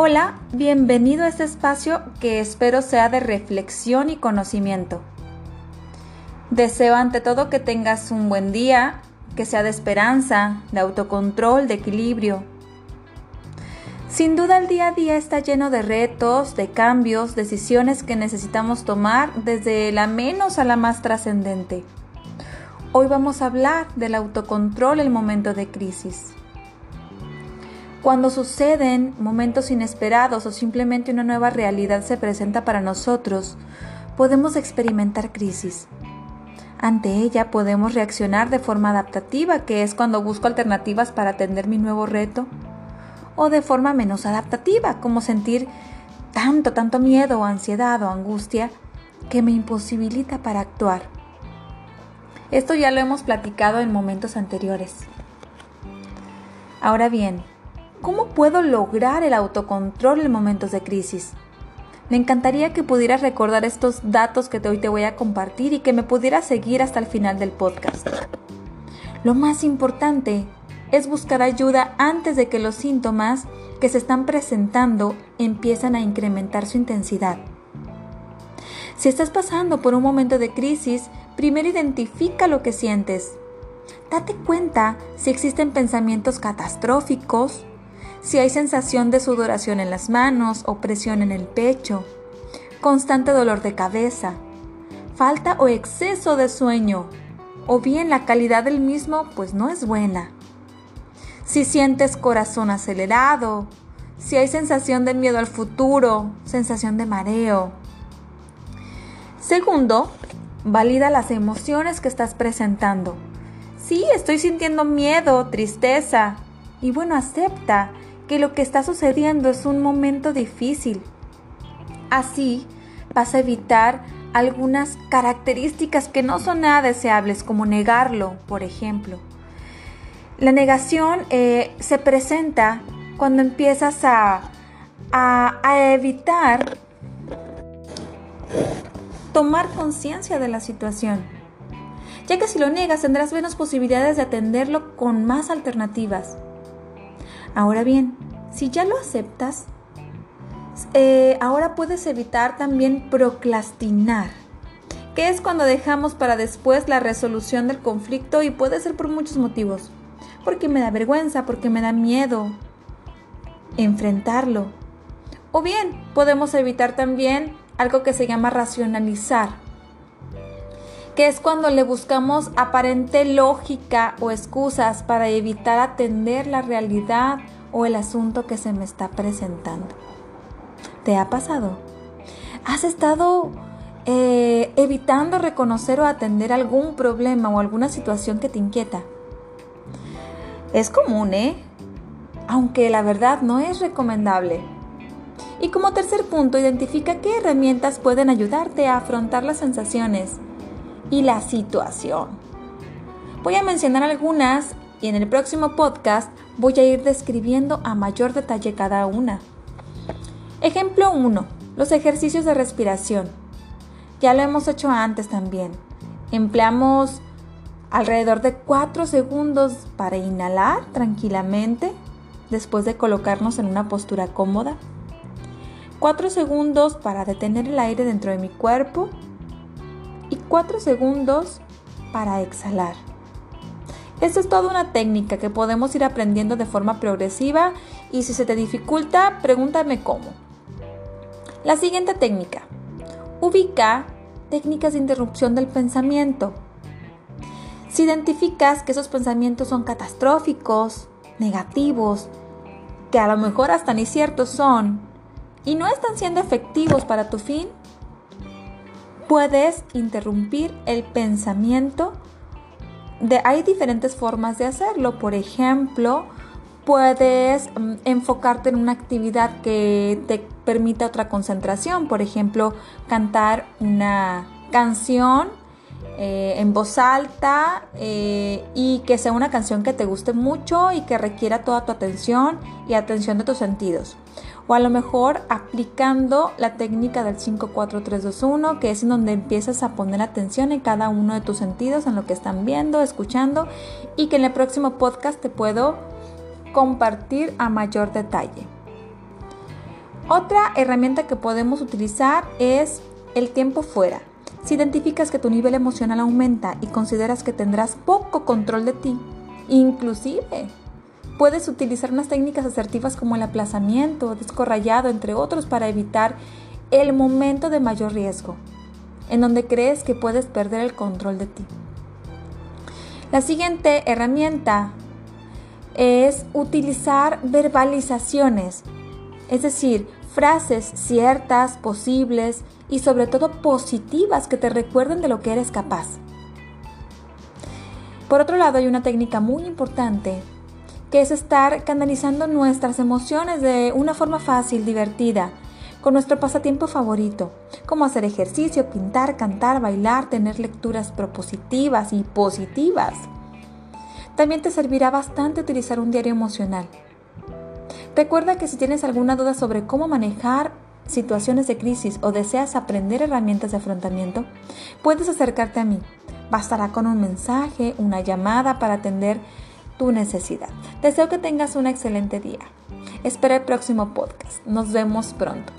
Hola, bienvenido a este espacio que espero sea de reflexión y conocimiento. Deseo ante todo que tengas un buen día, que sea de esperanza, de autocontrol, de equilibrio. Sin duda el día a día está lleno de retos, de cambios, decisiones que necesitamos tomar desde la menos a la más trascendente. Hoy vamos a hablar del autocontrol en momento de crisis. Cuando suceden momentos inesperados o simplemente una nueva realidad se presenta para nosotros, podemos experimentar crisis. Ante ella podemos reaccionar de forma adaptativa, que es cuando busco alternativas para atender mi nuevo reto, o de forma menos adaptativa, como sentir tanto, tanto miedo ansiedad o angustia que me imposibilita para actuar. Esto ya lo hemos platicado en momentos anteriores. Ahora bien, ¿Cómo puedo lograr el autocontrol en momentos de crisis? Me encantaría que pudieras recordar estos datos que hoy te voy a compartir y que me pudieras seguir hasta el final del podcast. Lo más importante es buscar ayuda antes de que los síntomas que se están presentando empiezan a incrementar su intensidad. Si estás pasando por un momento de crisis, primero identifica lo que sientes. Date cuenta si existen pensamientos catastróficos, si hay sensación de sudoración en las manos o presión en el pecho, constante dolor de cabeza, falta o exceso de sueño, o bien la calidad del mismo pues no es buena. Si sientes corazón acelerado, si hay sensación de miedo al futuro, sensación de mareo. Segundo, valida las emociones que estás presentando. Sí, estoy sintiendo miedo, tristeza. Y bueno, acepta que lo que está sucediendo es un momento difícil. Así vas a evitar algunas características que no son nada deseables, como negarlo, por ejemplo. La negación eh, se presenta cuando empiezas a, a evitar tomar conciencia de la situación, ya que si lo negas tendrás menos posibilidades de atenderlo con más alternativas. Ahora bien, si ya lo aceptas, eh, ahora puedes evitar también procrastinar, que es cuando dejamos para después la resolución del conflicto y puede ser por muchos motivos. Porque me da vergüenza, porque me da miedo enfrentarlo. O bien, podemos evitar también algo que se llama racionalizar, que es cuando le buscamos aparente lógica o excusas para evitar atender la realidad o el asunto que se me está presentando. ¿Te ha pasado? ¿Has estado eh, evitando reconocer o atender algún problema o alguna situación que te inquieta? Es común, ¿eh? Aunque la verdad no es recomendable. Y como tercer punto, identifica qué herramientas pueden ayudarte a afrontar las sensaciones y la situación. Voy a mencionar algunas y en el próximo podcast voy a ir describiendo a mayor detalle cada una. Ejemplo 1. Los ejercicios de respiración. Ya lo hemos hecho antes también. Empleamos alrededor de 4 segundos para inhalar tranquilamente después de colocarnos en una postura cómoda. 4 segundos para detener el aire dentro de mi cuerpo y 4 segundos para exhalar. Esta es toda una técnica que podemos ir aprendiendo de forma progresiva y si se te dificulta, pregúntame cómo. La siguiente técnica. Ubica técnicas de interrupción del pensamiento. Si identificas que esos pensamientos son catastróficos, negativos, que a lo mejor hasta ni ciertos son y no están siendo efectivos para tu fin, puedes interrumpir el pensamiento. De, hay diferentes formas de hacerlo. Por ejemplo, puedes mm, enfocarte en una actividad que te permita otra concentración. Por ejemplo, cantar una canción eh, en voz alta eh, y que sea una canción que te guste mucho y que requiera toda tu atención y atención de tus sentidos o a lo mejor aplicando la técnica del 54321, que es en donde empiezas a poner atención en cada uno de tus sentidos, en lo que están viendo, escuchando, y que en el próximo podcast te puedo compartir a mayor detalle. Otra herramienta que podemos utilizar es el tiempo fuera. Si identificas que tu nivel emocional aumenta y consideras que tendrás poco control de ti, inclusive puedes utilizar unas técnicas asertivas como el aplazamiento, descorrayado, entre otros, para evitar el momento de mayor riesgo, en donde crees que puedes perder el control de ti. La siguiente herramienta es utilizar verbalizaciones, es decir, frases ciertas, posibles y sobre todo positivas que te recuerden de lo que eres capaz. Por otro lado, hay una técnica muy importante que es estar canalizando nuestras emociones de una forma fácil, divertida, con nuestro pasatiempo favorito, como hacer ejercicio, pintar, cantar, bailar, tener lecturas propositivas y positivas. También te servirá bastante utilizar un diario emocional. Recuerda que si tienes alguna duda sobre cómo manejar situaciones de crisis o deseas aprender herramientas de afrontamiento, puedes acercarte a mí. Bastará con un mensaje, una llamada para atender tu necesidad. Deseo que tengas un excelente día. Espera el próximo podcast. Nos vemos pronto.